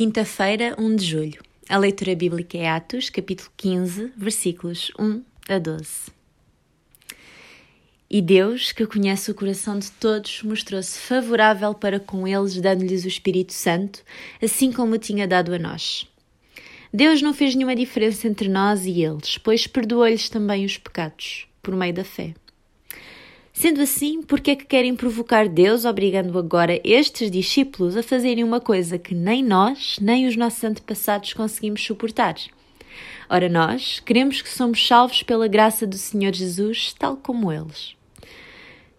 Quinta-feira, 1 de julho. A leitura bíblica é Atos, capítulo 15, versículos 1 a 12. E Deus, que conhece o coração de todos, mostrou-se favorável para com eles, dando-lhes o Espírito Santo, assim como o tinha dado a nós. Deus não fez nenhuma diferença entre nós e eles, pois perdoou-lhes também os pecados, por meio da fé. Sendo assim, por que é que querem provocar Deus, obrigando agora estes discípulos a fazerem uma coisa que nem nós, nem os nossos antepassados conseguimos suportar? Ora, nós queremos que somos salvos pela graça do Senhor Jesus, tal como eles.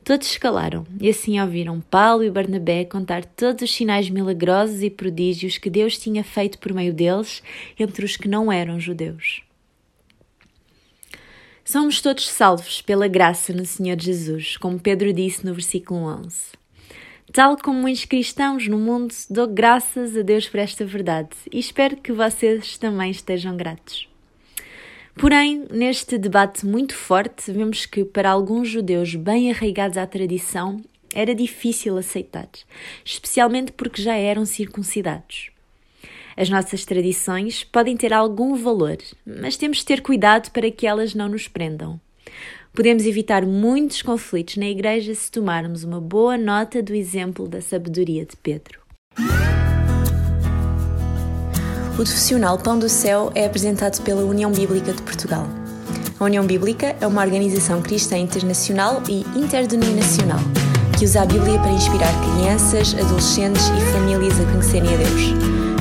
Todos escalaram e assim ouviram Paulo e Barnabé contar todos os sinais milagrosos e prodígios que Deus tinha feito por meio deles entre os que não eram judeus. Somos todos salvos pela graça no Senhor Jesus, como Pedro disse no versículo 11. Tal como muitos cristãos no mundo, dou graças a Deus por esta verdade e espero que vocês também estejam gratos. Porém, neste debate muito forte, vemos que para alguns judeus bem arraigados à tradição era difícil aceitar, especialmente porque já eram circuncidados. As nossas tradições podem ter algum valor, mas temos de ter cuidado para que elas não nos prendam. Podemos evitar muitos conflitos na Igreja se tomarmos uma boa nota do exemplo da sabedoria de Pedro. O profissional Pão do Céu é apresentado pela União Bíblica de Portugal. A União Bíblica é uma organização cristã internacional e interdenominacional que usa a Bíblia para inspirar crianças, adolescentes e famílias a conhecerem a Deus.